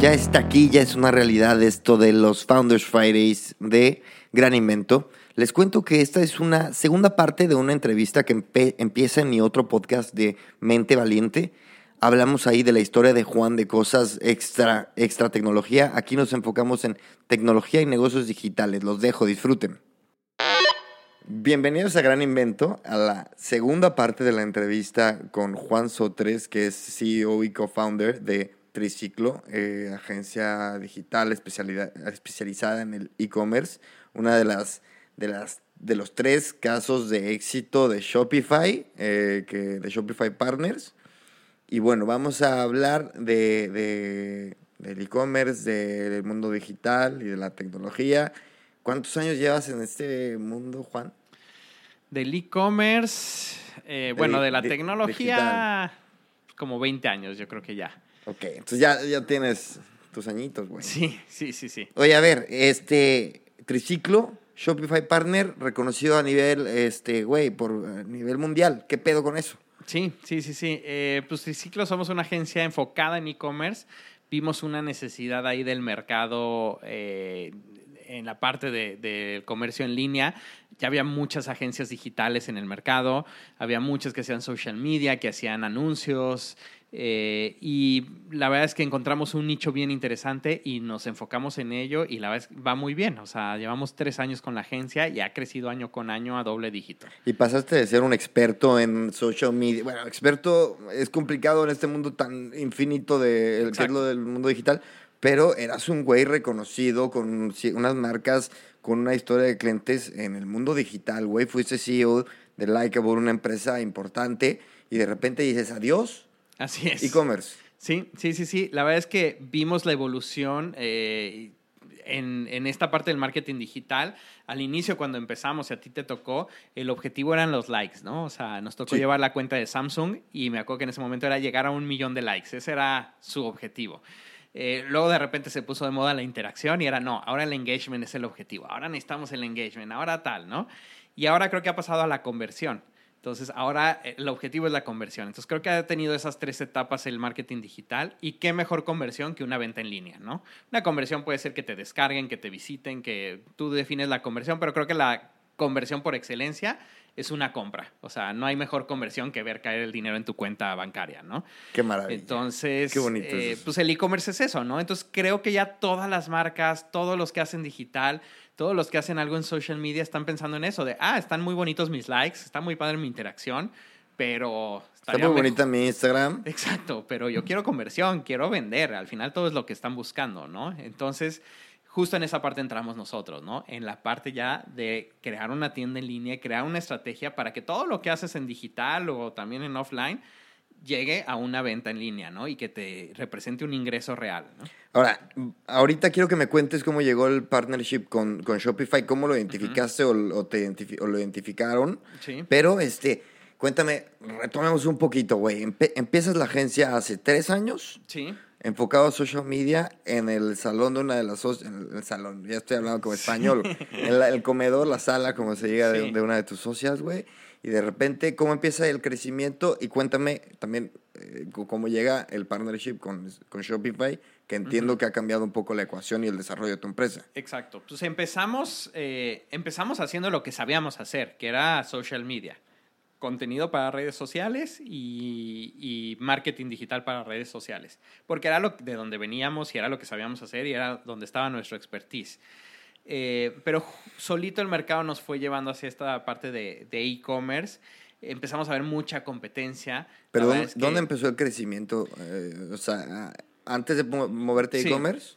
Ya está aquí, ya es una realidad esto de los Founders Fridays de Gran Invento. Les cuento que esta es una segunda parte de una entrevista que empieza en mi otro podcast de Mente Valiente. Hablamos ahí de la historia de Juan de cosas extra, extra tecnología. Aquí nos enfocamos en tecnología y negocios digitales. Los dejo, disfruten. Bienvenidos a Gran Invento, a la segunda parte de la entrevista con Juan Sotres, que es CEO y co-founder de Triciclo, eh, agencia digital especialidad- especializada en el e-commerce, una de las, de las de los tres casos de éxito de Shopify, eh, que, de Shopify Partners. Y bueno, vamos a hablar de, de- del e-commerce, de- del mundo digital y de la tecnología. ¿Cuántos años llevas en este mundo, Juan? Del e-commerce, eh, bueno, de la tecnología, como 20 años, yo creo que ya. Ok, entonces ya, ya tienes tus añitos, güey. Sí, sí, sí, sí. Oye, a ver, este triciclo, Shopify Partner, reconocido a nivel, este, güey, por eh, nivel mundial. ¿Qué pedo con eso? Sí, sí, sí, sí. Eh, pues Triciclo somos una agencia enfocada en e-commerce. Vimos una necesidad ahí del mercado eh, en la parte de- del comercio en línea. Ya había muchas agencias digitales en el mercado, había muchas que hacían social media, que hacían anuncios. Eh, y la verdad es que encontramos un nicho bien interesante y nos enfocamos en ello y la verdad es que va muy bien. O sea, llevamos tres años con la agencia y ha crecido año con año a doble dígito. Y pasaste de ser un experto en social media. Bueno, experto es complicado en este mundo tan infinito de el que es lo del mundo digital, pero eras un güey reconocido con unas marcas, con una historia de clientes en el mundo digital, güey. Fuiste CEO de Likeable, una empresa importante, y de repente dices adiós, Así es. e-commerce. Sí, sí, sí, sí. La verdad es que vimos la evolución eh, en, en esta parte del marketing digital. Al inicio, cuando empezamos, y a ti te tocó, el objetivo eran los likes, ¿no? O sea, nos tocó Sí. llevar la cuenta de Samsung y me acuerdo que en ese momento era llegar a un millón de likes. Ese era su objetivo. Eh, luego de repente se puso de moda la interacción y era, no, ahora el engagement es el objetivo. Ahora necesitamos el engagement, ahora tal, ¿no? Y ahora creo que ha pasado a la conversión. Entonces, ahora eh, el objetivo es la conversión. Entonces, creo que ha tenido esas tres etapas el marketing digital y qué mejor conversión que una venta en línea, ¿no? Una conversión puede ser que te descarguen, que te visiten, que tú defines la conversión, pero creo que la conversión por excelencia es una compra. O sea, no hay mejor conversión que ver caer el dinero en tu cuenta bancaria, ¿no? Qué maravilla. Entonces, Qué bonito eh, pues el e-commerce es eso, ¿no? Entonces creo que ya todas las marcas, todos los que hacen digital, todos los que hacen algo en social media están pensando en eso, de, ah, están muy bonitos mis likes, está muy padre mi interacción, pero... Está muy bonita mi Instagram. Exacto, pero yo quiero conversión, quiero vender, al final todo es lo que están buscando, ¿no? Entonces, justo en esa parte entramos nosotros, ¿no? En la parte ya de crear una tienda en línea, crear una estrategia para que todo lo que haces en digital o también en offline llegue a una venta en línea, ¿no? Y que te represente un ingreso real, ¿no? Ahora, ahorita quiero que me cuentes cómo llegó el partnership con, con Shopify, cómo lo identificaste o, o te o lo identificaron. Sí. Pero, este, cuéntame, retomemos un poquito, güey. Empe- empiezas la agencia hace tres años, Sí. enfocado a social media, en el salón de una de las... En el salón, ya estoy hablando como español. en la- el comedor, la sala, como se diga, de, de una de tus socias, güey. Y de repente, ¿cómo empieza el crecimiento? Y cuéntame también eh, cómo llega el partnership con, con Shopify, que entiendo que ha cambiado un poco la ecuación y el desarrollo de tu empresa. Exacto. Pues empezamos, eh, empezamos haciendo lo que sabíamos hacer, que era social media. Contenido para redes sociales y, y marketing digital para redes sociales. Porque era lo, de donde veníamos y era lo que sabíamos hacer y era donde estaba nuestro expertise. Eh, pero solito el mercado nos fue llevando hacia esta parte de de e-commerce. Empezamos a ver mucha competencia. Pero ¿dónde, verdad es que- dónde empezó el crecimiento? Eh, o sea, antes de mo- moverte a Sí. e-commerce.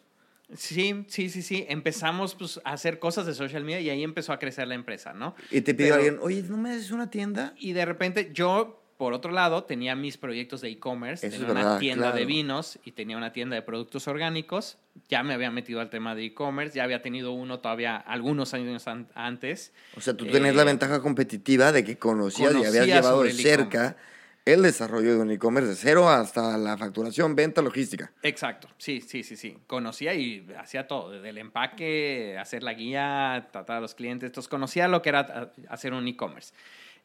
Sí, sí, sí, sí. Empezamos pues, a hacer cosas de social media y ahí empezó a crecer la empresa, ¿no? Y te pidió Pero- alguien, oye, ¿no me haces una tienda? Y de repente yo, por otro lado, tenía mis proyectos de e-commerce, tenía una verdad, tienda de claro. vinos y tenía una tienda de productos orgánicos. Ya me había metido al tema de e-commerce, ya había tenido uno todavía algunos años an- antes. O sea, tú tenías la Eh, ventaja competitiva de que conocías y habías llevado de el cerca el desarrollo de un e-commerce de cero hasta la facturación, venta, logística. Exacto, sí, sí, sí, sí. Conocía y hacía todo, desde el empaque, hacer la guía, tratar a los clientes. Entonces conocía lo que era a- hacer un e-commerce.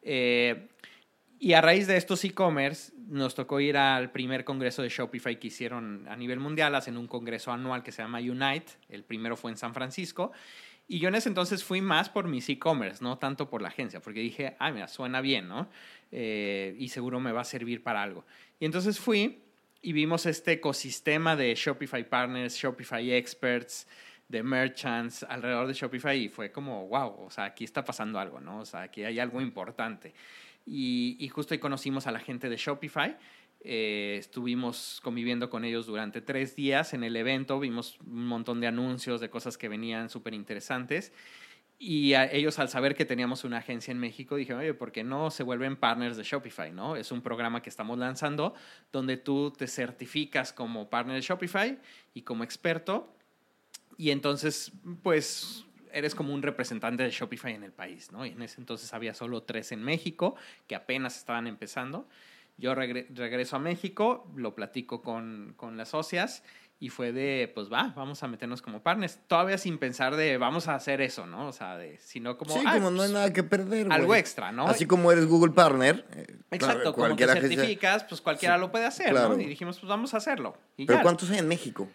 Eh, y a raíz de estos e-commerce, nos tocó ir al primer congreso de Shopify que hicieron a nivel mundial. Hacen un congreso anual que se llama Unite. El primero fue en San Francisco. Y yo en ese entonces fui más por mis e-commerce, no tanto por la agencia, porque dije, ah, mira, suena bien, ¿no? Eh, y seguro me va a servir para algo. Y entonces fui y vimos este ecosistema de Shopify Partners, Shopify Experts, de merchants alrededor de Shopify y fue como, wow, o sea, aquí está pasando algo, ¿no? O sea, aquí hay algo importante. Y, justo ahí conocimos a la gente de Shopify. Eh, estuvimos conviviendo con ellos durante tres días en el evento, vimos un montón de anuncios de cosas que venían súper interesantes. Y a ellos al saber que teníamos una agencia en México, dijeron, oye, ¿por qué no se vuelven partners de Shopify? ¿no? Es un programa que estamos lanzando donde tú te certificas como partner de Shopify y como experto. Y entonces, pues, eres como un representante de Shopify en el país, ¿no? Y en ese entonces había solo tres en México que apenas estaban empezando. Yo regre- regreso a México, lo platico con, con las socias y fue de, pues va, vamos a meternos como partners. Todavía sin pensar de, vamos a hacer eso, ¿no? O sea, de, sino como... sí, "Ah, como no hay pues, nada que perder. Algo extra, ¿no? Así como eres Google Partner. eh, Exacto, claro, como te certificas, pues cualquiera Sí, lo puede hacer, claro. ¿no? Y dijimos, pues vamos a hacerlo. Y Pero ya. ¿cuántos hay en México?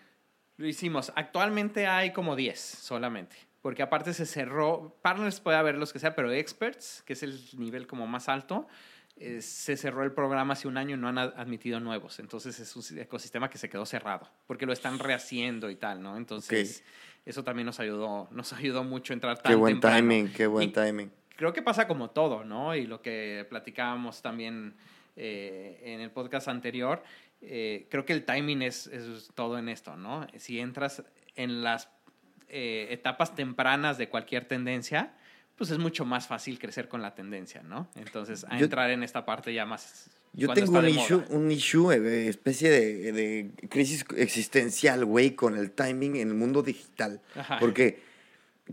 Lo hicimos. Actualmente hay como 10 solamente. Porque aparte se cerró, partners puede haber los que sea, pero experts, que es el nivel como más alto, eh, se cerró el programa hace un año y no han ad- admitido nuevos. Entonces es un ecosistema que se quedó cerrado, porque lo están rehaciendo y tal, ¿no? Entonces eso también nos ayudó, nos ayudó mucho a entrar tan Qué buen temprano. timing, qué buen Y timing. creo que pasa como todo, ¿no? Y lo que platicábamos también eh, en el podcast anterior, eh, creo que el timing es, es todo en esto, ¿no? Si entras en las eh, etapas tempranas de cualquier tendencia, pues es mucho más fácil crecer con la tendencia, ¿no? Entonces, a Yo- entrar en esta parte ya más... Yo tengo un issue, un issue, eh, especie de, de crisis existencial, güey, con el timing en el mundo digital. Ajá. Porque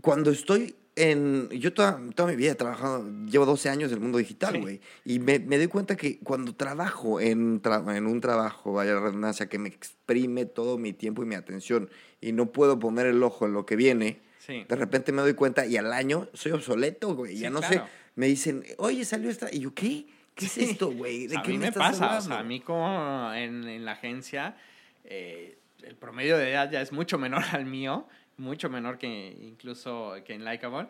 cuando estoy en... Yo toda, toda mi vida he trabajado, llevo 12 años en el mundo digital, Sí. güey. Y me, me doy cuenta que cuando trabajo en, tra- en un trabajo, vaya la redundancia, que me exprime todo mi tiempo y mi atención y no puedo poner el ojo en lo que viene, Sí. de repente me doy cuenta y al año soy obsoleto, güey. Sí, ya no claro. sé. Me dicen, oye, salió esta. Y yo, ¿qué? ¿Qué es esto, güey? ¿De a qué mí me estás pasa, o hablando? sea, a mí como en, en la agencia, eh, el promedio de edad ya es mucho menor al mío, mucho menor que incluso que en Likeable.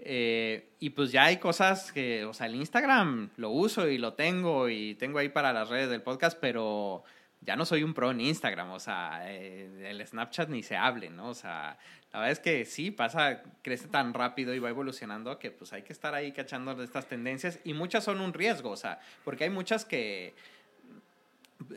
Eh, y pues ya hay cosas que, o sea, el Instagram lo uso y lo tengo y tengo ahí para las redes del podcast, pero ya no soy un pro en Instagram, o sea, eh, el Snapchat ni se hable, ¿no? O sea, la verdad es que sí, pasa, crece tan rápido y va evolucionando que pues hay que estar ahí cachando de estas tendencias y muchas son un riesgo, o sea, porque hay muchas que...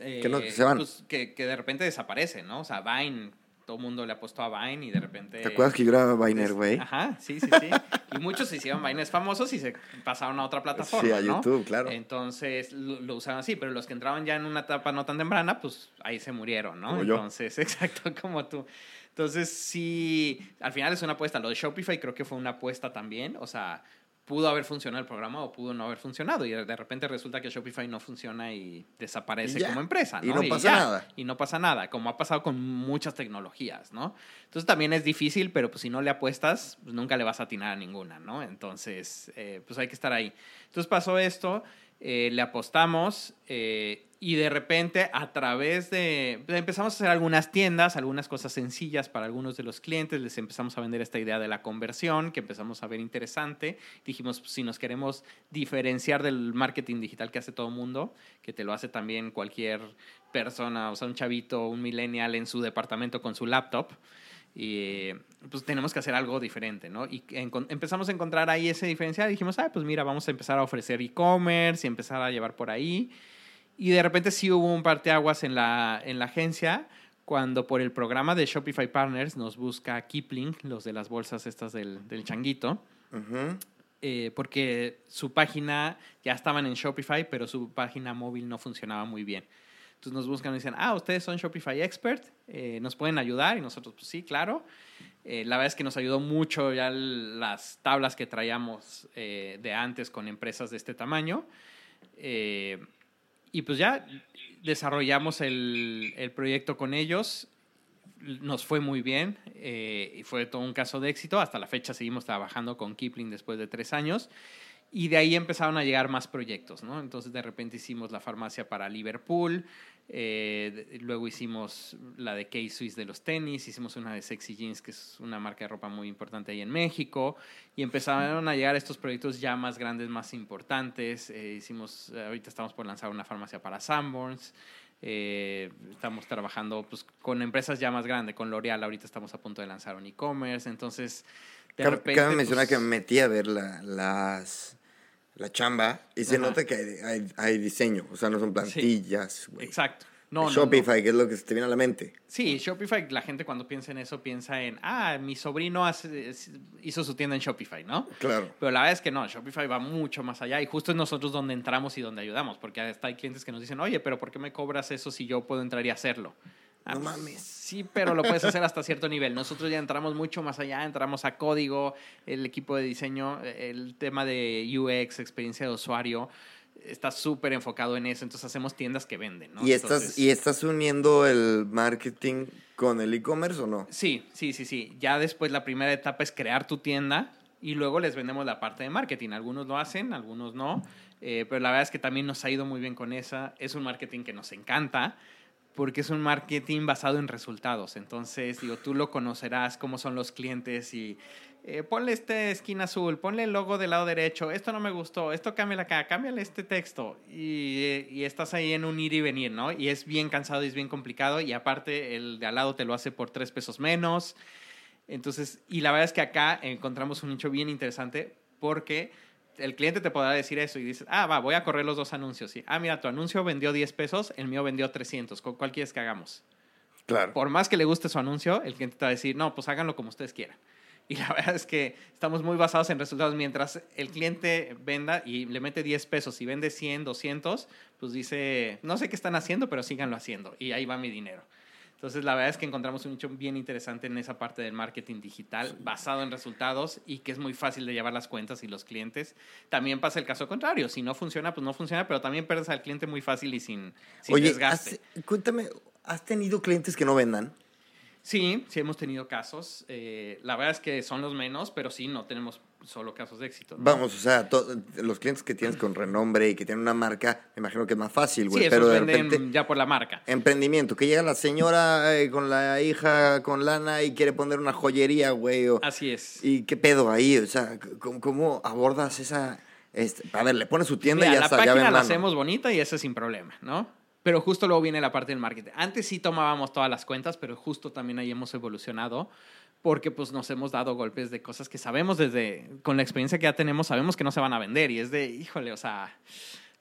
eh, Que no, que se van. pues, que, que de repente desaparecen, ¿no? O sea, Vine, todo el mundo le apostó a Vine y de repente... ¿Te acuerdas que yo era Viner, güey? Ajá, sí, sí, sí. y muchos se hicieron Vines famosos y se pasaron a otra plataforma. Sí, a ¿no? YouTube, claro. Entonces lo, lo usaron así, pero los que entraban ya en una etapa no tan temprana, pues ahí se murieron, ¿no? Como yo. Entonces, exacto, como tú. Entonces, sí, al final es una apuesta. Lo de Shopify creo que fue una apuesta también. O sea, pudo haber funcionado el programa o pudo no haber funcionado. Y de repente resulta que Shopify no funciona y desaparece Y como empresa, Y ¿no? no pasa ya. nada. Y no pasa nada, como ha pasado con muchas tecnologías, ¿no? Entonces también es difícil, pero pues si no le apuestas, pues nunca le vas a atinar a ninguna, ¿no? Entonces, eh, pues hay que estar ahí. Entonces pasó esto, eh, le apostamos eh, y de repente a través de... pues, empezamos a hacer algunas tiendas, algunas cosas sencillas para algunos de los clientes, les empezamos a vender esta idea de la conversión que empezamos a ver interesante. Dijimos, pues, si nos queremos diferenciar del marketing digital que hace todo mundo, que te lo hace también cualquier persona, o sea, un chavito, un millennial en su departamento con su laptop, y pues tenemos que hacer algo diferente, ¿no? Y empezamos a encontrar ahí ese diferencial dijimos, ah, pues mira, vamos a empezar a ofrecer e-commerce y empezar a llevar por ahí. Y de repente sí hubo un parteaguas en la, en la agencia cuando por el programa de Shopify Partners nos busca Kipling, los de las bolsas estas del, del changuito, eh, porque su página ya estaban en Shopify, pero su página móvil no funcionaba muy bien. Entonces nos buscan y dicen, ah, ustedes son Shopify Expert, eh, ¿nos pueden ayudar? Y nosotros, pues sí, claro. Eh, la verdad es que nos ayudó mucho ya las tablas que traíamos de antes con empresas de este tamaño. Y pues ya desarrollamos el, el proyecto con ellos nos fue muy bien eh, y fue todo un caso de éxito. Hasta la fecha seguimos trabajando con Kipling después de tres años. Y de ahí empezaron a llegar más proyectos, ¿no? Entonces de repente hicimos la farmacia para Liverpool, eh, luego hicimos la de K-Swiss de los tenis, hicimos una de Sexy Jeans, que es una marca de ropa muy importante ahí en México, y empezaron a llegar estos proyectos ya más grandes, más importantes. Eh, hicimos, ahorita estamos por lanzar una farmacia para Sanborns. Eh, estamos trabajando pues, con empresas ya más grandes, con L'Oreal ahorita estamos a punto de lanzar un e-commerce, entonces de cabe, repente... Cabe mencionar pues que me metí a ver la, las, la chamba y se nota que hay, hay, diseño, o sea, no son plantillas. exacto. Shopify, que es lo que se te viene a la mente. Sí, Shopify, la gente cuando piensa en eso piensa en, ah, mi sobrino hace, hizo su tienda en Shopify, ¿no? Claro. Pero la verdad es que no, Shopify va mucho más allá y justo es nosotros donde entramos y donde ayudamos, porque hasta hay clientes que nos dicen, oye, pero ¿por qué me cobras eso si yo puedo entrar y hacerlo? Ah, no mames. Sí, pero lo puedes hacer hasta cierto nivel. Nosotros ya entramos mucho más allá, entramos a código, el equipo de diseño, el tema de UX, experiencia de usuario está súper enfocado en eso, entonces hacemos tiendas que venden, ¿no? ¿Y estás, ¿Y estás uniendo el marketing con el e-commerce o no? Sí, sí, sí, sí. Ya después la primera etapa es crear tu tienda y luego les vendemos la parte de marketing. Algunos lo hacen, algunos no, eh, pero la verdad es que también nos ha ido muy bien con esa. Es un marketing que nos encanta porque es un marketing basado en resultados. Entonces, digo, tú lo conocerás, cómo son los clientes y eh, ponle este esquina azul, ponle el logo del lado derecho, esto no me gustó, esto cámbiale acá, cámbiale este texto. Y, y, estás ahí en un ir y venir, ¿no? Y es bien cansado y es bien complicado y aparte el de al lado te lo hace por tres pesos menos. Entonces, y la verdad es que acá encontramos un nicho bien interesante porque el cliente te podrá decir eso y dices, ah, va, voy a correr los dos anuncios. Sí. Ah, mira, tu anuncio vendió 10 pesos, el mío vendió 300. ¿Cuál quieres que hagamos? Claro. Por más que le guste su anuncio, el cliente te va a decir, no, pues háganlo como ustedes quieran. Y la verdad es que estamos muy basados en resultados. Mientras el cliente venda y le mete 10 pesos y vende 100, 200, pues dice, no sé qué están haciendo, pero síganlo haciendo. Y ahí va mi dinero. Entonces, la verdad es que encontramos un nicho bien interesante en esa parte del marketing digital, basado en resultados y que es muy fácil de llevar las cuentas y los clientes. También pasa el caso contrario. Si no funciona, pues no funciona, pero también pierdes al cliente muy fácil y sin, sin Oye, desgaste. cuéntame, ¿has tenido clientes que no vendan? Sí, sí hemos tenido casos. Eh, la verdad es que son los menos, pero sí, no tenemos solo casos de éxito. Vamos, o sea, los clientes que tienes con renombre y que tienen una marca, me imagino que es más fácil, güey. Sí, pero de repente, ya por la marca. Emprendimiento, que llega la señora eh, con la hija con lana y quiere poner una joyería, güey. Así es. ¿Y qué pedo ahí? O sea, ¿cómo, abordas esa...? Este, a ver, le pones su tienda y ya la está, página la hacemos bonita y eso es sin problema, ¿no? Pero justo luego viene la parte del marketing. Antes sí tomábamos todas las cuentas, pero justo también ahí hemos evolucionado porque pues nos hemos dado golpes de cosas que sabemos desde, con la experiencia que ya tenemos, sabemos que no se van a vender y es de, híjole, o sea,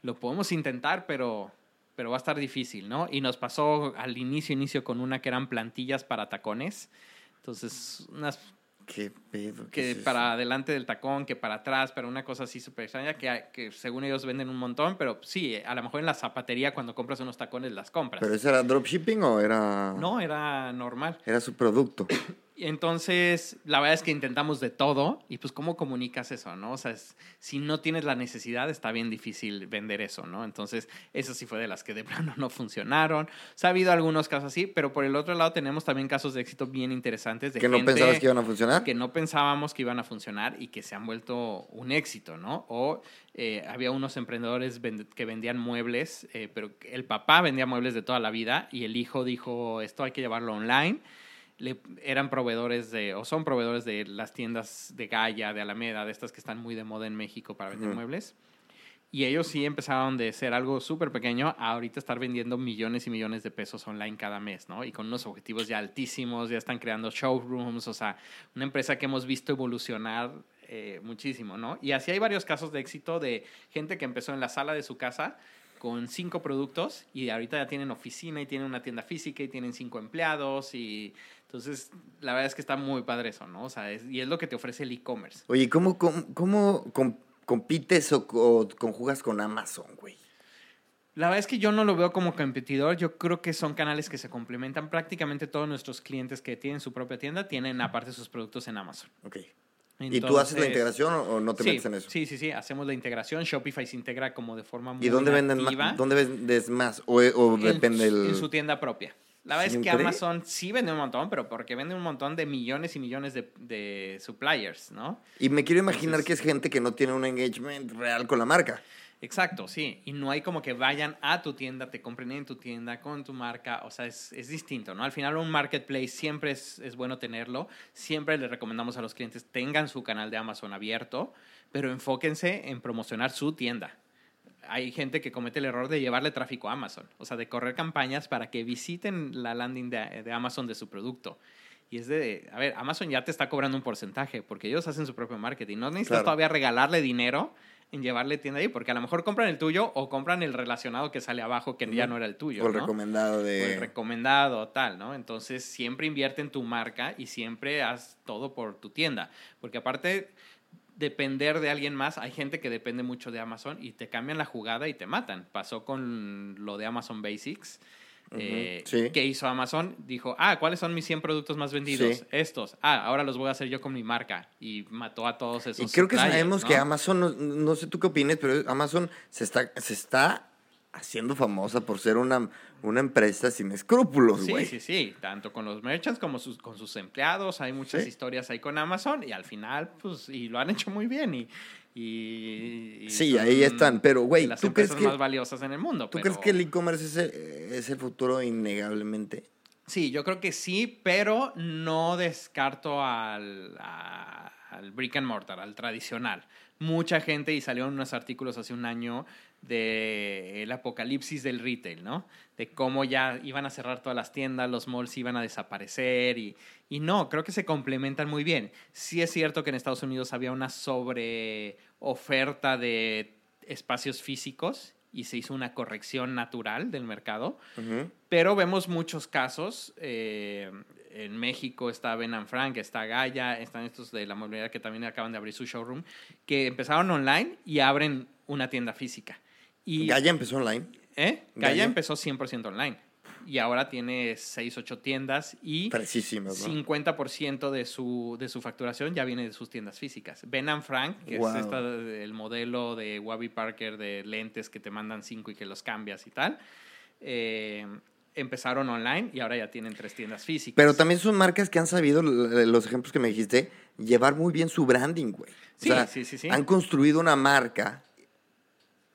lo podemos intentar, pero, pero va a estar difícil, ¿no? Y nos pasó al inicio, inicio con una que eran plantillas para tacones. Entonces, unas ¿Qué pedo? que para adelante del tacón, que para atrás, pero una cosa así súper extraña que, que, según ellos venden un montón, pero sí, a lo mejor en la zapatería cuando compras unos tacones las compras. ¿Pero eso era dropshipping o era...? No, era normal. Era su producto. Entonces, la verdad es que intentamos de todo y pues cómo comunicas eso, ¿no? O sea, si no tienes la necesidad, está bien difícil vender eso, ¿no? Entonces, eso sí fue de las que de plano no funcionaron. O sea, ha habido algunos casos así, pero por el otro lado tenemos también casos de éxito bien interesantes. De ¿Que no pensabas que iban a funcionar? Que no pensábamos que iban a funcionar y que se han vuelto un éxito, ¿no? O eh, había unos emprendedores que vendían muebles, eh, pero el papá vendía muebles de toda la vida y el hijo dijo, esto hay que llevarlo online eran proveedores de, o son proveedores de las tiendas de Gaia, de Alameda, de estas que están muy de moda en México para vender muebles. Y ellos sí empezaron de ser algo súper pequeño a ahorita estar vendiendo millones y millones de pesos online cada mes, ¿no? Y con unos objetivos ya altísimos, ya están creando showrooms, o sea, una empresa que hemos visto evolucionar eh, muchísimo, ¿no? Y así hay varios casos de éxito de gente que empezó en la sala de su casa con cinco productos y ahorita ya tienen oficina y tienen una tienda física y tienen cinco empleados y entonces la verdad es que está muy padre eso, ¿no? O sea, es- y es lo que te ofrece el e-commerce. Oye, ¿cómo, cómo, cómo com- compites o, o conjugas con Amazon, güey? La verdad es que yo no lo veo como competidor, yo creo que son canales que se complementan. Prácticamente todos nuestros clientes que tienen su propia tienda tienen aparte sus productos en Amazon. Ok. ¿Y tú haces la integración o no te sí, metes en eso? Sí, sí, sí, hacemos la integración. Shopify se integra como de forma muy ¿Y dónde venden más? ¿Dónde vendes más? ¿O, o En- depende el...? En su tienda propia. La verdad es que. Amazon sí vende un montón, pero porque vende un montón de millones y millones de, de suppliers, ¿no? Y me quiero imaginar Entonces- que es gente que no tiene un engagement real con la marca. Exacto, sí. Y no hay como que vayan a tu tienda, te compren en tu tienda con tu marca. O sea, es, es distinto, ¿no? Al final un marketplace siempre es, es bueno tenerlo. Siempre les recomendamos a los clientes tengan su canal de Amazon abierto, pero enfóquense en promocionar su tienda. Hay gente que comete el error de llevarle tráfico a Amazon, o sea, de correr campañas para que visiten la landing de, de Amazon de su producto. Y es de, a ver, Amazon ya te está cobrando un porcentaje porque ellos hacen su propio marketing. No necesitas Claro. todavía regalarle dinero en llevarle tienda ahí, porque a lo mejor compran el tuyo o compran el relacionado que sale abajo que ya no era el tuyo. o el ¿no? recomendado O de... el recomendado, tal, ¿no? Entonces siempre invierte en tu marca y siempre haz todo por tu tienda. Porque aparte, depender de alguien más, hay gente que depende mucho de Amazon y te cambian la jugada y te matan. Pasó con lo de Amazon Basics. eh, sí. ¿Qué hizo Amazon? Dijo, ah, ¿cuáles son mis 100 productos más vendidos? Sí. Estos. Ah, ahora los voy a hacer yo con mi marca. Y mató a todos esos Y creo que sabemos ¿no? que Amazon, no, no sé tú qué opines, pero Amazon se está, se está haciendo famosa por ser una, una empresa sin escrúpulos, Sí, güey. sí, sí, tanto con los merchants como sus, con sus empleados, hay muchas Sí. historias ahí con Amazon y al final, pues, y lo han hecho muy bien y... y- y Sí, ahí están, pero, güey, ¿tú crees empresas que- más valiosas en el mundo. ¿Tú pero- crees que el e-commerce es, el- es el futuro innegablemente? Sí, yo creo que sí, pero no descarto al, a- al brick and mortar, al tradicional. Mucha gente, y salieron unos artículos hace un año de el apocalipsis del retail, ¿no? De cómo ya iban a cerrar todas las tiendas, los malls iban a desaparecer y, y no, creo que se complementan muy bien. Sí es cierto que en Estados Unidos había una sobre oferta de espacios físicos y se hizo una corrección natural del mercado. Pero vemos muchos casos. eh, en México está Ben and Frank, está Gaia, están estos de la movilidad que también acaban de abrir su showroom, que empezaron online y abren una tienda física. Y, Gaia empezó online. ¿eh? Gaia Gaia. empezó 100% online. Y ahora tiene 6, 8 tiendas y ¿no? 50% de su, de su facturación ya viene de sus tiendas físicas. Ben and Frank, que Wow. es esta, el modelo de Wabi Parker de lentes que te mandan cinco y que los cambias y tal, eh, empezaron online y ahora ya tienen tres tiendas físicas. Pero también son marcas que han sabido, los ejemplos que me dijiste, llevar muy bien su branding, güey. O Sí, sea, sí, sí, sí. Han construido una marca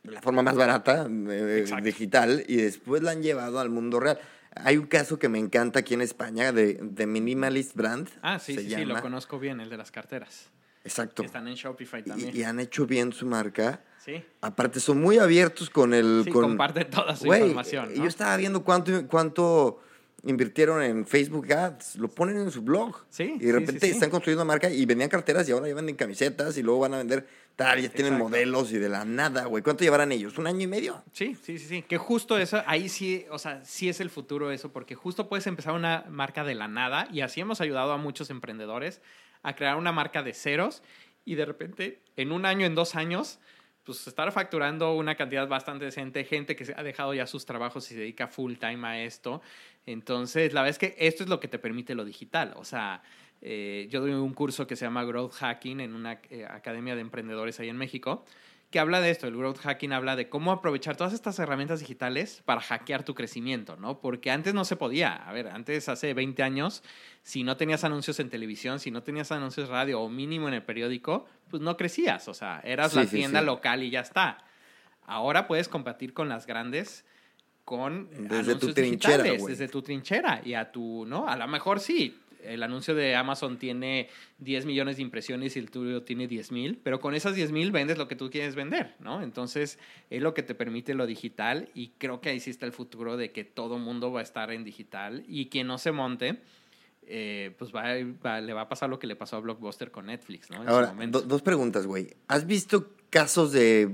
de la forma más barata, eh, digital, y después la han llevado al mundo real. Hay un caso que me encanta aquí en España de, de Minimalist Brand. Ah, sí, sí, sí, lo llama. conozco bien, el de las carteras. Exacto. Están en Shopify también. Y, y han hecho bien su marca. Sí. Aparte, son muy abiertos con el. Sí, con, comparten toda su Güey, información. ¿no? Yo estaba viendo cuánto, cuánto invirtieron en Facebook Ads. Lo ponen en su blog. Sí, Y de repente sí, sí. están construyendo marca y vendían carteras y ahora ya venden camisetas y luego van a vender tal. Ya tienen Exacto. modelos y de la nada, güey. ¿Cuánto llevarán ellos? ¿Un año y medio? Sí, sí, sí, sí. Que justo eso, ahí sí, o sea, sí es el futuro eso, porque justo puedes empezar una marca de la nada y así hemos ayudado a muchos emprendedores a crear una marca de ceros y de repente en un año, en dos años, pues estar facturando una cantidad bastante decente, gente que ha dejado ya sus trabajos y se dedica full time a esto. Entonces, la verdad es que esto es lo que te permite lo digital. O sea, eh, yo doy un curso que se llama Growth Hacking en una eh, academia de emprendedores ahí en México, que habla de esto. El Growth Hacking habla de cómo aprovechar todas estas herramientas digitales para hackear tu crecimiento, ¿no? Porque antes no se podía. A ver, antes, hace 20 años, si no tenías anuncios en televisión, si no tenías anuncios radio o mínimo en el periódico, pues no crecías. O sea, eras Sí, la sí, tienda sí. local y ya está. Ahora puedes competir con las grandes con Desde tu anuncios trinchera, digitales, desde tu trinchera y a tu, ¿no? A lo mejor sí, el anuncio de Amazon tiene 10 millones de impresiones y el tuyo tiene 10 mil, pero con esas 10 mil vendes lo que tú quieres vender, ¿no? Entonces, es lo que te permite lo digital y creo que ahí sí está el futuro de que todo mundo va a estar en digital y quien no se monte, eh, pues va, va- le va a pasar lo que le pasó a Blockbuster con Netflix, ¿no? En Ahora, do- dos preguntas, güey. ¿Has visto casos de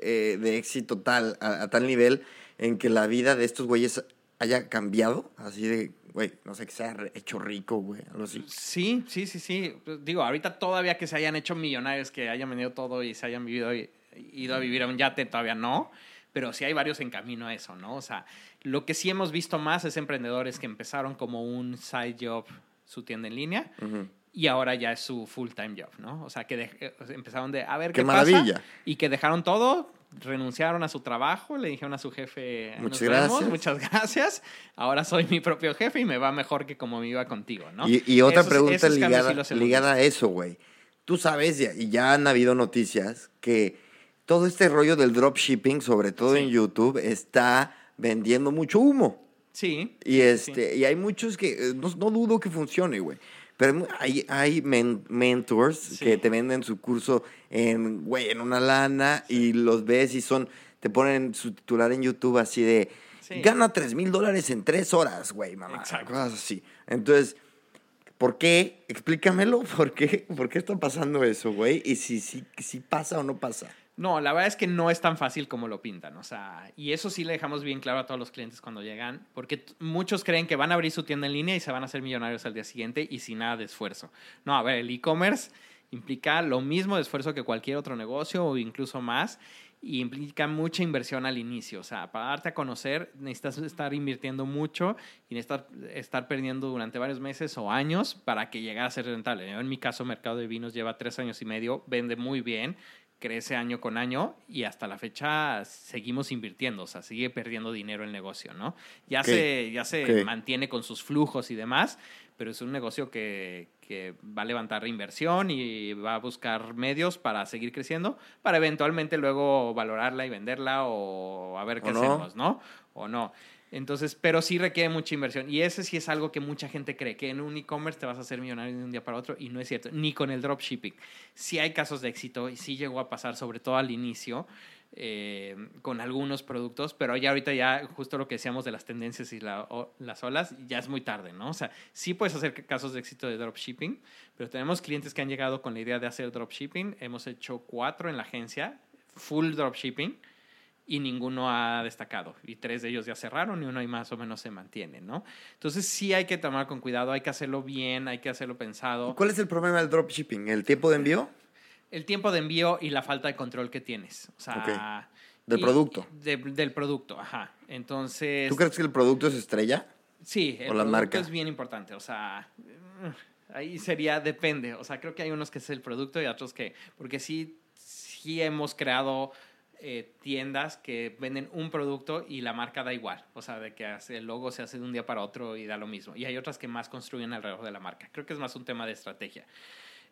eh, de éxito tal, a, a tal nivel en que la vida de estos güeyes haya cambiado, así de, güey, no sé, que se haya hecho rico, güey, algo así. Sí, sí, sí, sí. Digo, ahorita todavía que se hayan hecho millonarios, que hayan vendido todo y se hayan vivido, ido a vivir a un yate, todavía no. Pero sí hay varios en camino a eso, ¿no? O sea, lo que sí hemos visto más es emprendedores que empezaron como un side job su tienda en línea y ahora ya es su full time job, ¿no? O sea, que de- empezaron de a ver qué, ¡Qué pasa maravilla! y que dejaron todo, renunciaron a su trabajo, le dijeron a su jefe, Muchas "Nos vemos, gracias. muchas gracias, ahora soy mi propio jefe y me va mejor que como me iba contigo, ¿no? Y, y otra Esos- pregunta esos ligada, sí a eso, güey. Tú sabes, ya- y ya han habido noticias, que todo este rollo del dropshipping, sobre todo Sí. en YouTube, está vendiendo mucho humo. Sí. Y, sí, este, y hay muchos que eh, no, no dudo que funcione, güey. Pero hay, hay men- mentors Sí. que te venden su curso en, güey, en una lana y los ves y son, te ponen su titular en YouTube así de, Sí. gana 3 mil dólares en tres horas, güey, mamá. Exacto. Cosas así. Entonces, ¿por qué? Explícamelo, ¿por qué? ¿Por qué está pasando eso, güey? Y si, si, si pasa o no pasa. No, la verdad es que no es tan fácil como lo pintan, o sea, y eso sí le dejamos bien claro a todos los clientes cuando llegan, porque muchos creen que van a abrir su tienda en línea y se van a hacer millonarios al día siguiente y sin nada de esfuerzo. No, a ver, el e-commerce implica lo mismo de esfuerzo que cualquier otro negocio o incluso más y implica mucha inversión al inicio, o sea, para darte a conocer necesitas estar invirtiendo mucho y necesitas estar perdiendo durante varios meses o años para que llegue a ser rentable. En mi caso, Mercado de Vinos lleva tres años y medio, vende muy bien, crece año con año y hasta la fecha seguimos invirtiendo, o sea, sigue perdiendo dinero el negocio, ¿no? Ya se, ya se mantiene con sus flujos y demás, pero es un negocio que, que va a levantar inversión y va a buscar medios para seguir creciendo, para eventualmente luego valorarla y venderla o a ver qué hacemos, ¿no? O no. Entonces, pero sí requiere mucha inversión. Y ese sí es algo que mucha gente cree, que en un e-commerce te vas a hacer millonario de un día para otro, y no es cierto, ni con el dropshipping. Sí hay casos de éxito, y sí llegó a pasar, sobre todo al inicio, eh, con algunos productos, pero ya ahorita ya, justo lo que decíamos de las tendencias y las olas, ya es muy tarde, ¿no? O sea, sí puedes hacer casos de éxito de dropshipping, pero tenemos clientes que han llegado con la idea de hacer dropshipping. Hemos hecho cuatro en la agencia, full dropshipping y ninguno ha destacado. Y tres de ellos ya cerraron y uno ahí más o menos se mantiene, ¿no? Entonces sí hay que tomar con cuidado, hay que hacerlo bien, hay que hacerlo pensado. ¿Cuál es el problema del dropshipping? ¿El tiempo de envío? El tiempo de envío y la falta de control que tienes. O sea, Ok. Del y- producto. de- del producto, ajá. Entonces, ¿Tú crees que el producto es estrella? sí, el o la producto marca? es bien importante. O sea, mm, ahí sería, depende. O sea, creo que hay unos que es el producto y otros que, porque sí, sí hemos creado eh, tiendas que venden un producto y la marca da igual. O sea, de que hace- el logo se hace de un día para otro y da lo mismo. Y hay otras que más construyen alrededor de la marca. Creo que es más un tema de estrategia.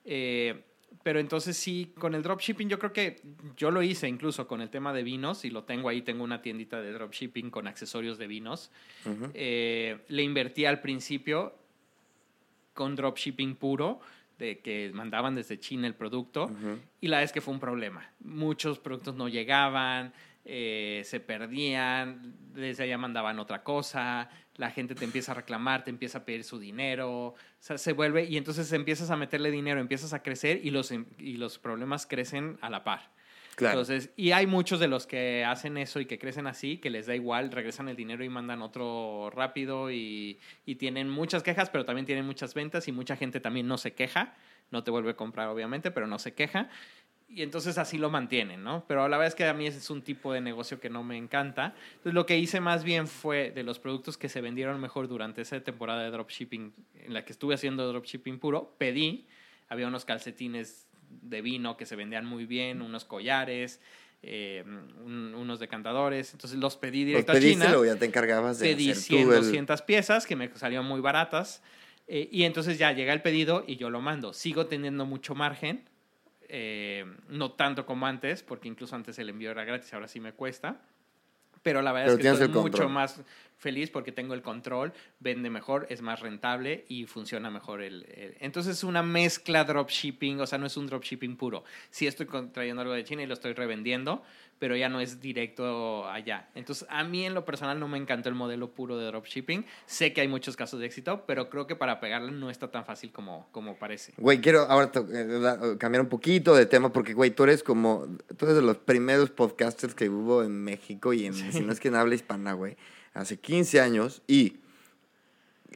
Eh, pero entonces sí, con el dropshipping yo creo que yo lo hice incluso con el tema de vinos y lo tengo ahí, tengo una tiendita de dropshipping con accesorios de vinos. Eh, le invertí al principio con dropshipping puro, de que mandaban desde China el producto, y la vez que fue un problema. Muchos productos no llegaban, eh, se perdían, desde allá mandaban otra cosa, la gente te empieza a reclamar, te empieza a pedir su dinero, o sea, se vuelve, y entonces empiezas a meterle dinero, empiezas a crecer y los, y los problemas crecen a la par. Claro. Entonces, y hay muchos de los que hacen eso y que crecen así, que les da igual, regresan el dinero y mandan otro rápido y, y tienen muchas quejas, pero también tienen muchas ventas y mucha gente también no se queja, no te vuelve a comprar obviamente, pero no se queja. Y entonces así lo mantienen, ¿no? Pero la verdad es que a mí ese es un tipo de negocio que no me encanta. Entonces lo que hice más bien fue de los productos que se vendieron mejor durante esa temporada de dropshipping, en la que estuve haciendo dropshipping puro, pedí, había unos calcetines de vino que se vendían muy bien, unos collares, eh, un- unos decantadores. Entonces los pedí Los directo a pediste China. luego ya te encargabas de Pedí hacer 100, tú el... 200 piezas que me salieron muy baratas. eh, y entonces ya llega el pedido y yo lo mando. Sigo teniendo mucho margen. eh, no tanto como antes, porque incluso antes el envío era gratis, ahora sí me cuesta. pero la verdad Pero es que estoy mucho más feliz porque tengo el control, vende mejor, es más rentable y funciona mejor el, el- entonces es una mezcla dropshipping, o sea, no es un dropshipping puro. Sí estoy trayendo algo de China y lo estoy revendiendo, pero ya no es directo allá. Entonces, a mí en lo personal no me encantó el modelo puro de dropshipping. Sé que hay muchos casos de éxito, pero creo que para pegarle no está tan fácil como, como parece. Güey, quiero ahora eh, da- cambiar un poquito de tema porque, güey, tú eres como, tú eres de los primeros podcasters que hubo en México y en, si no es que habla hispana, güey, hace 15 años y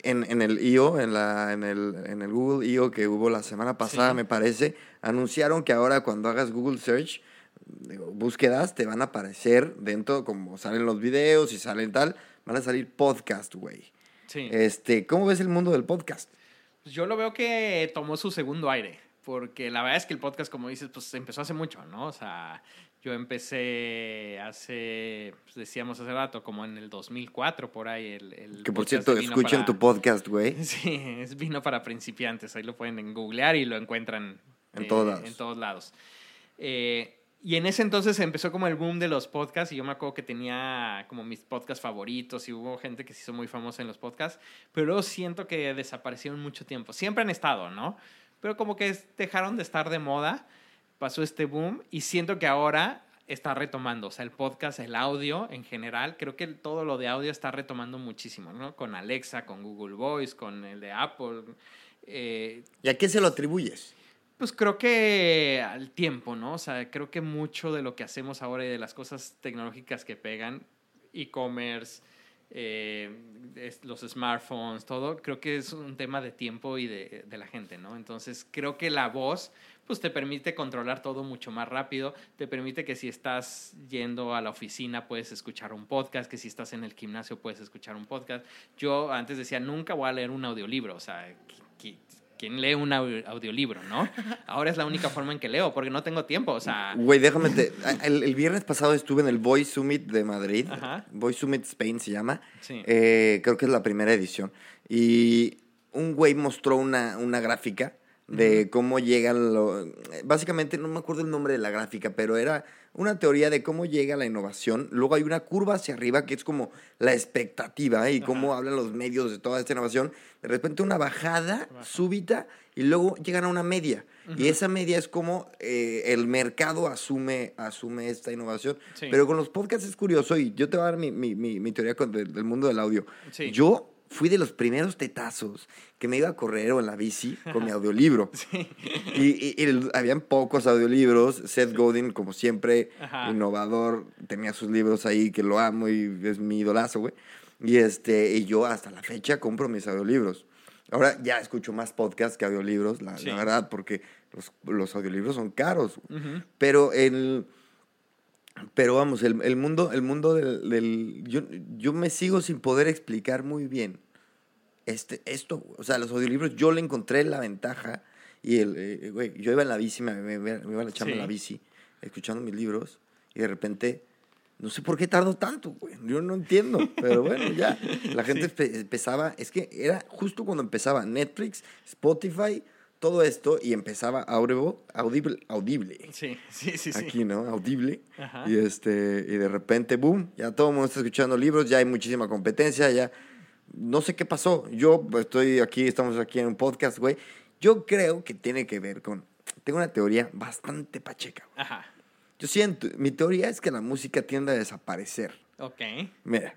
en, en el IO, en, la, en, el, en el Google IO que hubo la semana pasada, Sí. me parece, anunciaron que ahora cuando hagas Google Search, digo, búsquedas, te van a aparecer dentro, como salen los videos y salen tal, van a salir podcast, güey. Sí. Este, ¿Cómo ves el mundo del podcast? Pues yo lo veo que tomó su segundo aire, porque la verdad es que el podcast, como dices, pues empezó hace mucho, ¿no? O sea, yo empecé hace, pues, decíamos hace rato, como en el 2004, por ahí. El, el Que por cierto, escuchen para- tu podcast, güey. Sí, es vino para principiantes. Ahí lo pueden googlear y lo encuentran En eh, todos lados. En todos lados. Eh, y en ese entonces empezó como el boom de los podcasts y yo me acuerdo que tenía como mis podcasts favoritos y hubo gente que se hizo muy famosa en los podcasts, pero luego siento que desaparecieron mucho tiempo. Siempre han estado, ¿no? Pero como que dejaron de estar de moda, pasó este boom y siento que ahora está retomando, o sea, el podcast, el audio en general, creo que todo lo de audio está retomando muchísimo, ¿no? Con Alexa, con Google Voice, con el de Apple. eh, ¿Y a qué se lo atribuyes? pues creo que al tiempo, ¿no? O sea, creo que mucho de lo que hacemos ahora y de las cosas tecnológicas que pegan, e-commerce, eh, es- los smartphones, todo, creo que es un tema de tiempo y de, de la gente, ¿no? Entonces, creo que la voz, pues te permite controlar todo mucho más rápido, te permite que si estás yendo a la oficina puedes escuchar un podcast, que si estás en el gimnasio puedes escuchar un podcast. Yo antes decía, nunca voy a leer un audiolibro, o sea, ¿qui- qui- ¿quién lee un au- audiolibro, no? Ahora es la única forma en que leo, porque no tengo tiempo, o sea... Güey, déjame te... El, el viernes pasado estuve en el Voice Summit de Madrid. Ajá. Voice Summit Spain se llama. Sí. Eh, creo que es la primera edición. Y un güey mostró una, una gráfica de cómo llegan lo... Básicamente, no me acuerdo el nombre de la gráfica, pero era una teoría de cómo llega la innovación. Luego hay una curva hacia arriba que es como la expectativa ¿eh? y cómo hablan los medios de toda esta innovación. De repente una bajada súbita y luego llegan a una media. Y esa media es como eh, el mercado asume, asume esta innovación. Sí. Pero con los podcasts es curioso y yo te voy a dar mi, mi, mi, mi teoría con- del, del mundo del audio. Sí. Yo fui de los primeros tetazos que me iba a correr o en la bici con mi audiolibro. Y, y- y el- habían pocos audiolibros. Seth Godin, como siempre, Ajá. innovador, tenía sus libros ahí que lo amo y es mi idolazo, güey. Y, este, y yo hasta la fecha compro mis audiolibros. Ahora ya escucho más podcasts que audiolibros, la, la Sí. verdad, porque los, los audiolibros son caros. güey. Ujú. Pero el... Pero vamos, el, el mundo, el mundo del... del- yo, yo me sigo sin poder explicar muy bien este, esto. O sea, los audiolibros, yo le encontré la ventaja. Y el, eh, güey, yo iba en la bici, me, me- me iba a la chamba en Sí. la bici, escuchando mis libros, y de repente, no sé por qué tardo tanto, güey. Yo no entiendo, pero bueno, ya. La gente empe- empezaba, es que era justo cuando empezaba Netflix, Spotify, todo esto, y empezaba Audible, Audible, Audible. Sí, sí, sí, sí. Aquí, ¿no? Audible. Ajá. Y, este, y de repente, boom, ya todo el mundo está escuchando libros, ya hay muchísima competencia, ya no sé qué pasó. Yo estoy aquí, estamos aquí en un podcast, güey. Yo creo que tiene que ver con, tengo una teoría bastante pacheca. güey. Ajá. Yo siento, mi teoría es que la música tiende a desaparecer. Ok. Mira,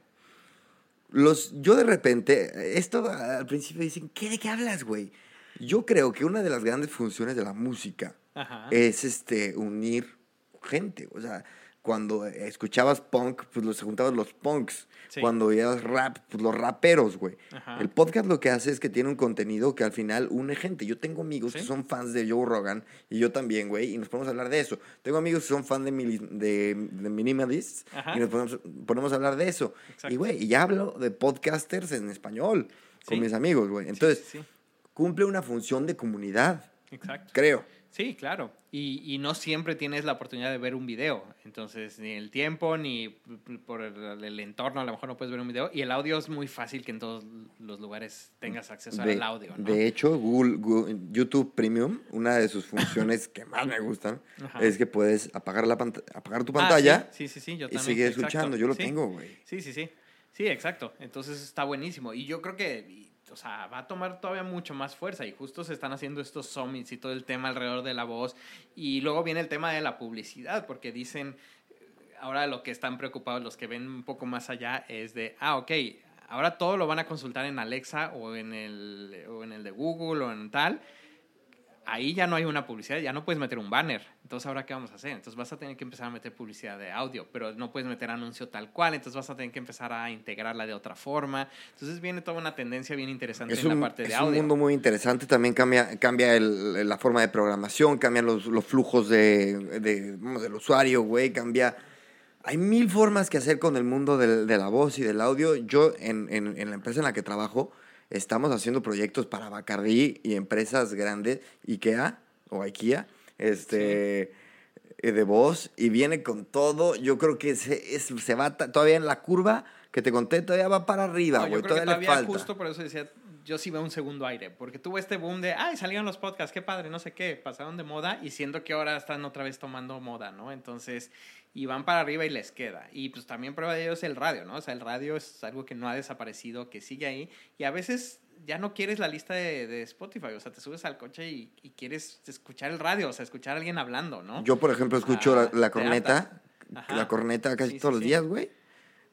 los, yo de repente, esto al principio dicen, ¿qué de qué hablas, güey? Yo creo que una de las grandes funciones de la música Ajá. es este, unir gente. O sea, cuando escuchabas punk, pues los juntabas los punks. Sí. Cuando oías rap, pues los raperos, güey. Ajá. El podcast lo que hace es que tiene un contenido que al final une gente. Yo tengo amigos Sí. que son fans de Joe Rogan y yo también, güey, y nos ponemos a hablar de eso. Tengo amigos que son fans de, mili- de, de Minimalists y nos ponemos, ponemos a hablar de eso. Exacto. Y, güey, y ya hablo de podcasters en español con mis amigos, güey. Entonces. Cumple una función de comunidad, Exacto. creo. Sí, claro. Y, y, no siempre tienes la oportunidad de ver un video. Entonces, ni el tiempo, ni por el, el, entorno, a lo mejor no puedes ver un video. Y el audio es muy fácil que en todos los lugares tengas acceso de, al audio. ¿no? De hecho, Google, Google, YouTube Premium, una de sus funciones que más me gustan, Ajá. es que puedes apagar, la apagar tu pantalla ah, sí, sí, sí, yo y seguir escuchando. Yo lo tengo, güey. Sí, sí, sí. Sí, exacto. Entonces está buenísimo. Y yo creo que o sea, va a tomar todavía mucho más fuerza y justo se están haciendo estos summits y todo el tema alrededor de la voz. Y luego viene el tema de la publicidad porque dicen, ahora lo que están preocupados los que ven un poco más allá es de, ah, ok, ahora todo lo van a consultar en Alexa o en el, o en el de Google o en tal ahí ya no hay una publicidad, ya no puedes meter un banner. Entonces, ¿ahora qué vamos a hacer? Entonces vas a tener que empezar a meter publicidad de audio, pero no puedes meter anuncio tal cual, entonces vas a tener que empezar a integrarla de otra forma. Entonces viene toda una tendencia bien interesante es en un, la parte de audio. Es un mundo muy interesante, también cambia, cambia el, la forma de programación, cambian los, los flujos de, de, vamos, del usuario, güey, cambia... Hay mil formas que hacer con el mundo de, de la voz y del audio. Yo, en, en, en la empresa en la que trabajo, estamos haciendo proyectos para Bacardi y empresas grandes, IKEA o IKEA, este, sí. de voz, y viene con todo. Yo creo que se, es, se va todavía en la curva que te conté, todavía va para arriba, güey. No, todavía, todavía, le falta. justo por eso decía, yo sí veo un segundo aire, porque tuvo este boom de, ay, salieron los podcasts, qué padre, no sé qué, pasaron de moda, y siento que ahora están otra vez tomando moda, ¿no? Entonces, y van para arriba y les queda. Y pues también prueba de ello es el radio, ¿no? O sea, el radio es algo que no ha desaparecido, que sigue ahí, y a veces ya no quieres la lista de, de Spotify, o sea, te subes al coche y, y, quieres escuchar el radio, o sea, escuchar a alguien hablando, ¿no? Yo, por ejemplo, escucho ah, la, la, corneta, la corneta casi sí, todos sí, los días, güey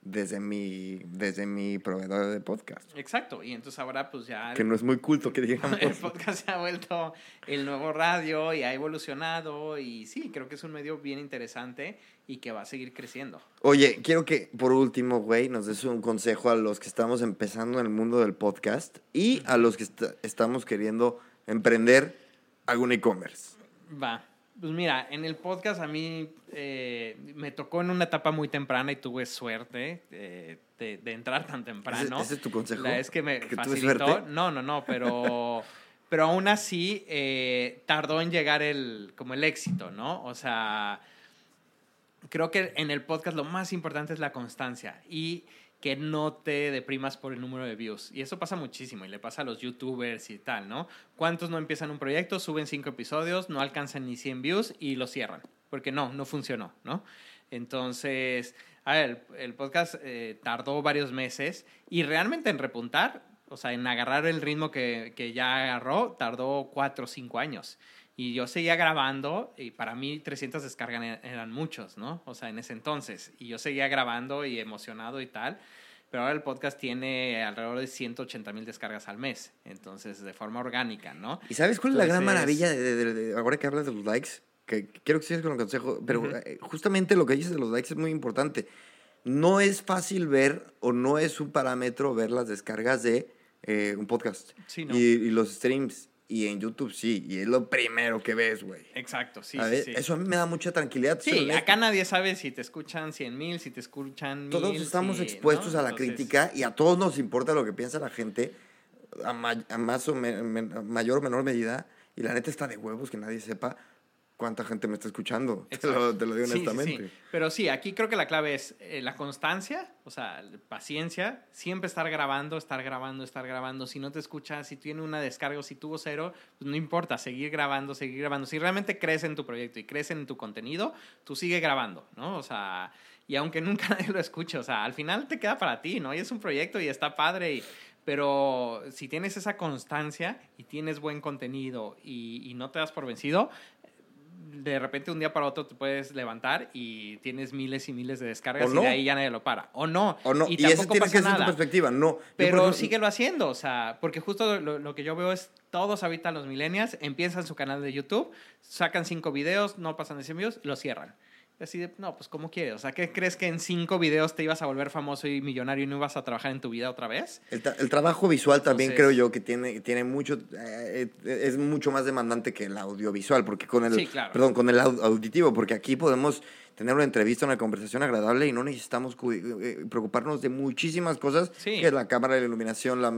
desde mi, desde mi proveedor de podcast. Exacto, y entonces ahora pues ya... Que no es muy culto que digamos. El podcast se ha vuelto el nuevo radio y ha evolucionado y sí, creo que es un medio bien interesante y que va a seguir creciendo. Oye, quiero que por último, güey, nos des un consejo a los que estamos empezando en el mundo del podcast y a los que est estamos queriendo emprender algún e-commerce. Va. Pues mira, en el podcast a mí eh, me tocó en una etapa muy temprana y tuve suerte eh, de, de, entrar tan temprano. ¿Ese, ese es tu consejo? La es que me ¿Que facilitó. No, no, no, pero, pero aún así eh, tardó en llegar el, como el éxito, ¿no? O sea, creo que en el podcast lo más importante es la constancia y que no te deprimas por el número de views. Y eso pasa muchísimo y le pasa a los youtubers y tal, ¿no? ¿Cuántos no empiezan un proyecto, suben cinco episodios, no alcanzan ni 100 views y lo cierran? Porque no, no funcionó, ¿no? Entonces, el podcast eh, tardó varios meses y realmente en repuntar, o sea, en agarrar el ritmo que, que ya agarró, tardó cuatro o cinco años. Y yo seguía grabando y para mí 300 descargas eran muchos, ¿no? O sea, en ese entonces. Y yo seguía grabando y emocionado y tal. Pero ahora el podcast tiene alrededor de 180 mil descargas al mes. Entonces, de forma orgánica, ¿no? ¿Y sabes cuál es entonces, la gran maravilla de, de, de, ahora que hablas de los likes? Que quiero que sigas con el consejo, pero uh -huh. justamente lo que dices de los likes es muy importante. No es fácil ver o no es un parámetro ver las descargas de eh, un podcast sí, no. y, y los streams. Y en YouTube sí, y es lo primero que ves, güey. Exacto, sí, sí, sí, Eso a mí me da mucha tranquilidad. Sí, acá nadie sabe si te escuchan 100 mil, si te escuchan mil. Todos estamos expuestos ¿no? a la Entonces, crítica y a todos nos importa lo que piensa la gente, a, ma a más o me me mayor o menor medida. Y la neta está de huevos que nadie sepa cuánta gente me está escuchando. Te lo, te lo, digo honestamente. Sí. Pero sí, aquí creo que la clave es eh, la constancia, o sea, paciencia, siempre estar grabando, estar grabando, estar grabando. Si no te escuchas, si tiene una descarga o si tuvo cero, pues no importa, seguir grabando, seguir grabando. Si realmente crees en tu proyecto y crees en tu contenido, tú sigue grabando, ¿no? O sea, y aunque nunca nadie lo escuche, o sea, al final te queda para ti, ¿no? Y es un proyecto y está padre pero si tienes esa constancia y tienes buen contenido y, y, no te das por vencido, de repente un día para otro te puedes levantar y tienes miles y miles de descargas no. y de ahí ya nadie lo para. O no. O no. Y, y tampoco ese pasa que nada. tu perspectiva. No. Pero ejemplo, síguelo haciendo. O sea, porque justo lo, lo, que yo veo es todos ahorita los millennials empiezan su canal de YouTube, sacan cinco videos, no pasan de 100 views, lo cierran. Así de, no, pues ¿cómo quieres? O sea, ¿qué crees que en cinco videos te ibas a volver famoso y millonario y no ibas a trabajar en tu vida otra vez? El, tra el trabajo visual también Entonces, creo yo que tiene, tiene mucho, eh, es mucho más demandante que el audiovisual, porque con el, sí, claro. perdón, con el auditivo, porque aquí podemos tener una entrevista, una conversación agradable y no necesitamos eh, preocuparnos de muchísimas cosas, Sí. que es la cámara, la iluminación, la,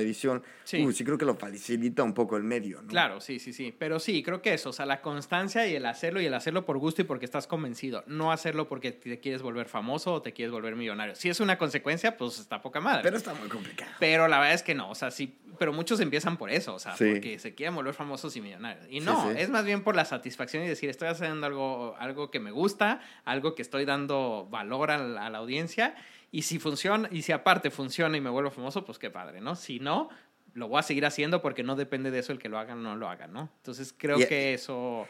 edición. Sí. Uy, sí creo que lo facilita un poco el medio, ¿no? Claro, sí, sí, sí. Pero sí, creo que eso, o sea, la constancia y el hacerlo y el hacerlo por gusto y porque estás convencido. No hacerlo porque te quieres volver famoso o te quieres volver millonario. Si es una consecuencia, pues está poca madre. Pero está muy complicado. Pero la verdad es que no, o sea, sí, pero muchos empiezan por eso, o sea, Sí. porque se quieren volver famosos y millonarios. Y Sí, no, sí. es más bien por la satisfacción y decir, estoy haciendo algo, algo que me gusta, algo que estoy dando valor a la, a la audiencia, y si funciona, y si aparte funciona y me vuelvo famoso, pues qué padre, ¿no? Si no, lo voy a seguir haciendo porque no depende de eso el que lo hagan o no lo hagan, ¿no? Entonces creo Y- que eso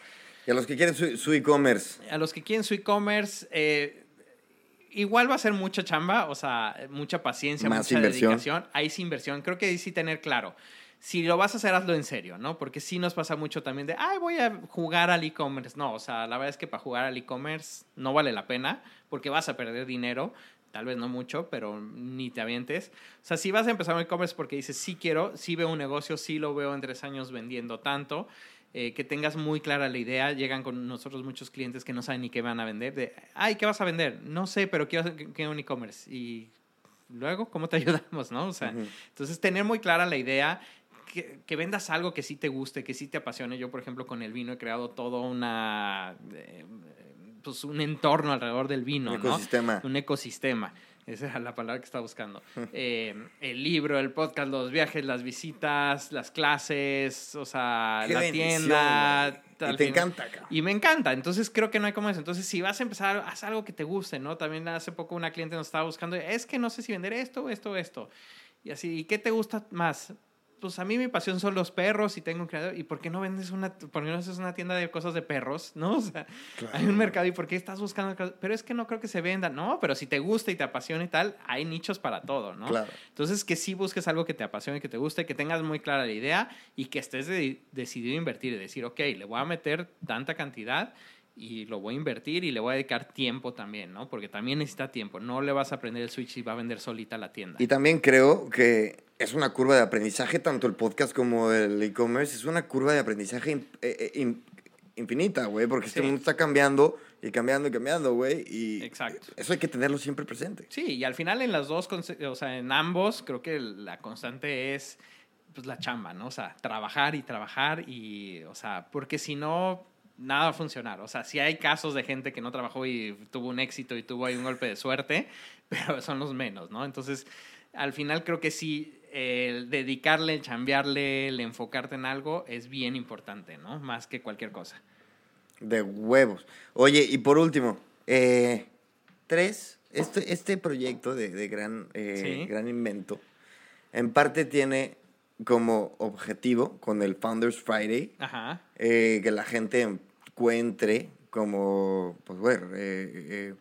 Y a los que quieren su, su e-commerce, a los que quieren su e-commerce, eh, igual va a ser mucha chamba, o sea, mucha paciencia, Más mucha inversión. dedicación. Ahí sí inversión. Creo que ahí sí tener claro. Si lo vas a hacer, hazlo en serio, ¿no? Porque sí nos pasa mucho también de, ay, voy a jugar al e-commerce. No, o sea, la verdad es que para jugar al e-commerce no vale la pena porque vas a perder dinero. Tal vez no mucho, pero ni te avientes. O sea, si vas a empezar un e-commerce porque dices, sí quiero, sí veo un negocio, sí lo veo en tres años vendiendo tanto, eh, que tengas muy clara la idea. Llegan con nosotros muchos clientes que no saben ni qué van a vender. De, ay, ¿qué vas a vender? No sé, pero quiero, quiero un e-commerce. Y luego, ¿cómo te ayudamos? ¿no? O sea, entonces, tener muy clara la idea. Que, que vendas algo que sí te guste, que sí te apasione. Yo, por ejemplo, con el vino he creado todo una, eh, pues un entorno alrededor del vino, un ¿no? ecosistema. Un ecosistema. Esa era la palabra que estaba buscando. Eh, el libro, el podcast, los viajes, las visitas, las clases, o sea, Qué la tienda. tal Y te encanta. Y me encanta. Entonces creo que no hay como eso. Entonces, si vas a empezar, haz algo que te guste, ¿no? También hace poco una cliente nos estaba buscando, es que no sé si vender esto, esto, esto. Y así, ¿y qué te gusta más? Pues a mí mi pasión son los perros y tengo un creador. ¿Y por qué no vendes una, por qué no haces una tienda de cosas de perros? ¿No? O sea, hay un mercado y ¿por qué estás buscando? Pero es que no creo que se venda. No, pero si te gusta y te apasiona y tal, hay nichos para todo, ¿no? Claro. Entonces, que sí busques algo que te apasione, que te guste, que tengas muy clara la idea y que estés de- decidido a invertir y decir, ok, le voy a meter tanta cantidad y lo voy a invertir y le voy a dedicar tiempo también, ¿no? Porque también necesita tiempo. No le vas a aprender el switch y va a vender solita la tienda. Y también creo que es una curva de aprendizaje, tanto el podcast como el e-commerce, es una curva de aprendizaje eh, eh, in- infinita, güey, porque este mundo está cambiando y cambiando y cambiando, güey, y Exacto. eso hay que tenerlo siempre presente. Sí, y al final en las dos, o sea, en ambos, creo que la constante es pues la chamba, ¿no? O sea, trabajar y trabajar y, o sea, porque si no, nada va a funcionar. O sea, sí hay casos de gente que no trabajó y tuvo un éxito y tuvo ahí un golpe de suerte, pero son los menos, ¿no? Entonces, al final creo que sí, el dedicarle, el chambearle, el enfocarte en algo es bien importante, ¿no? Más que cualquier cosa. De huevos. Oye, y por último, eh, tres, este, este proyecto de, de gran, eh, Sí. gran invento, en parte tiene como objetivo con el Founders Friday Ajá. eh, que la gente encuentre como, pues, bueno, eh, eh,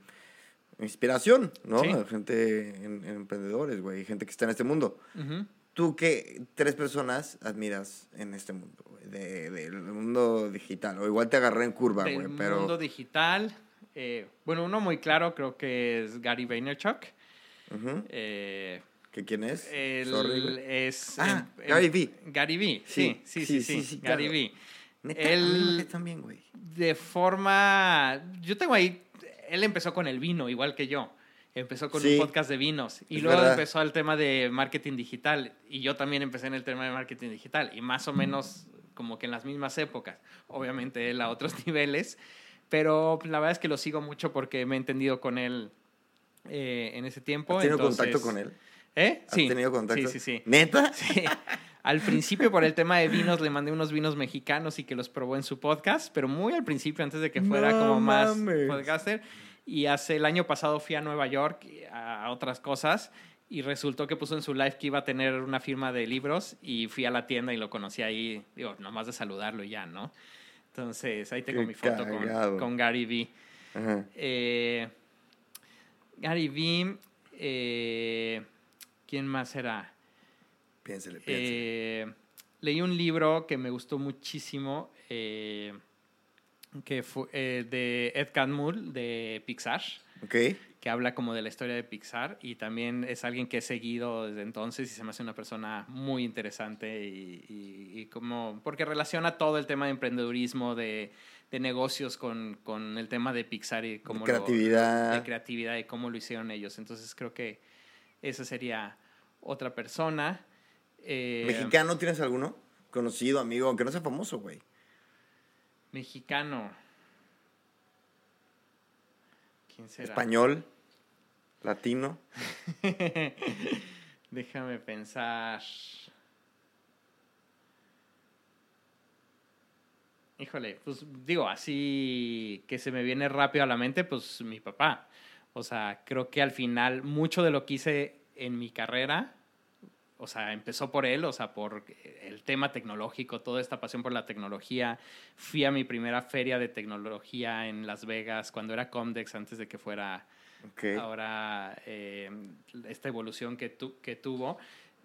inspiración, ¿no? Sí. Gente, en- emprendedores, güey, gente que está en este mundo. Ujú. ¿Tú qué tres personas admiras en este mundo, güey? De- del mundo digital? O igual te agarré en curva, del güey, pero... mundo digital. eh, bueno, uno muy claro creo que es Gary Vaynerchuk. Ujú. Eh, ¿Que quién es? el- Sorry, es Ah, em- em- Gary Vee. Gary Vee, sí, sí, sí, sí, sí, Gary claro. Vee. Neta, él- también, güey. De forma, yo tengo ahí, él empezó con el vino, igual que yo. Empezó con Sí, un podcast de vinos y luego verdad. empezó el tema de marketing digital y yo también empecé en el tema de marketing digital y más o menos como que en las mismas épocas. Obviamente él a otros niveles, pero la verdad es que lo sigo mucho porque me he entendido con él eh, en ese tiempo. ¿Has tenido entonces- contacto con él? ¿Eh? ¿Has Sí. tenido contacto? Sí, sí, sí. ¿Neta? Sí. Al principio, por el tema de vinos, le mandé unos vinos mexicanos y que los probó en su podcast, pero muy al principio, antes de que fuera No como más mames. podcaster. Y hace el año pasado fui a Nueva York a otras cosas y resultó que puso en su live que iba a tener una firma de libros y fui a la tienda y lo conocí ahí, digo, nomás de saludarlo y ya, ¿no? Entonces, ahí tengo Qué mi foto con, Gary Vee. Ajá. Eh, Gary Vee, eh, ¿quién más era? Piénsele, piénsele. Eh, leí un libro que me gustó muchísimo, eh, que fue eh, de Ed Catmull, de Pixar, ¿Ok? que habla como de la historia de Pixar y también es alguien que he seguido desde entonces y se me hace una persona muy interesante y, como, porque relaciona todo el tema de emprendedurismo, de, de negocios con, con, el tema de Pixar y cómo de creatividad. de creatividad y cómo lo hicieron ellos. Entonces creo que esa sería otra persona. Eh, ¿Mexicano tienes alguno? Conocido, amigo, aunque no sea famoso, güey. Mexicano. Español, latino. Déjame pensar. Híjole, pues digo, así que se me viene rápido a la mente, pues mi papá. O sea, creo que al final mucho de lo que hice en mi carrera o sea, empezó por él, o sea, por el tema tecnológico, toda esta pasión por la tecnología. Fui a mi primera feria de tecnología en Las Vegas cuando era Comdex, antes de que fuera ahora eh, esta evolución que, que tuvo.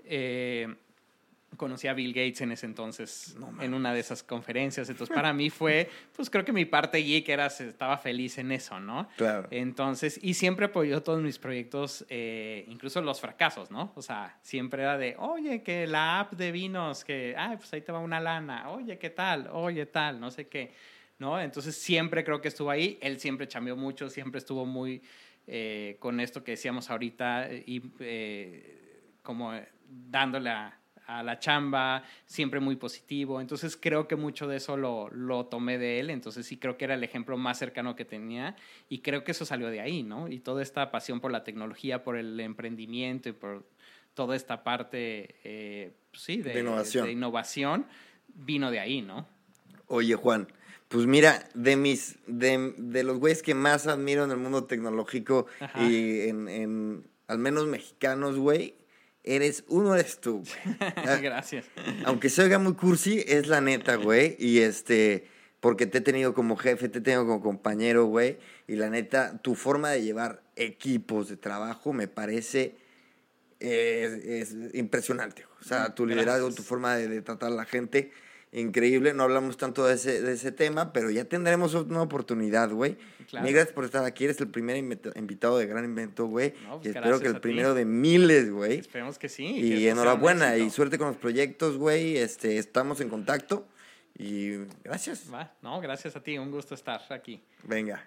Eh, conocí a Bill Gates en ese entonces en una de esas conferencias. Entonces, para mí fue, pues creo que mi parte geek era, estaba feliz en eso, ¿no? Claro. Entonces, y siempre apoyó todos mis proyectos, eh, incluso los fracasos, ¿no? O sea, siempre era de, oye, que la app de vinos, que, ay, pues ahí te va una lana, oye, ¿qué tal? Oye, tal, no sé qué, ¿no? Entonces, siempre creo que estuvo ahí. Él siempre cambió mucho, siempre estuvo muy eh, con esto que decíamos ahorita y eh, como dándole a a la chamba, siempre muy positivo. Entonces creo que mucho de eso lo, lo, tomé de él. Entonces sí creo que era el ejemplo más cercano que tenía y creo que eso salió de ahí, ¿no? Y toda esta pasión por la tecnología, por el emprendimiento y por toda esta parte, eh, pues sí, de, innovación. de innovación, vino de ahí, ¿no? Oye, Juan, pues mira, de mis, de, de los güeyes que más admiro en el mundo tecnológico y en, en, al menos mexicanos, güey, eres uno eres tú, güey. Gracias. Aunque se oiga muy cursi, es la neta, güey. Y este, porque te he tenido como jefe, te he tenido como compañero, güey. Y la neta, tu forma de llevar equipos de trabajo me parece es, impresionante. O sea, tu liderazgo, tu forma de, de tratar a la gente increíble. No hablamos tanto de ese, de ese tema, pero ya tendremos una oportunidad, güey. Claro. gracias por estar aquí. Eres el primer invitado de Gran Invento, güey. y pues espero que el primero de miles, güey. Esperemos que sí. Y enhorabuena y suerte con los proyectos, güey. Este, estamos en contacto. Y gracias. Va. No, gracias a ti. Un gusto estar aquí. Venga.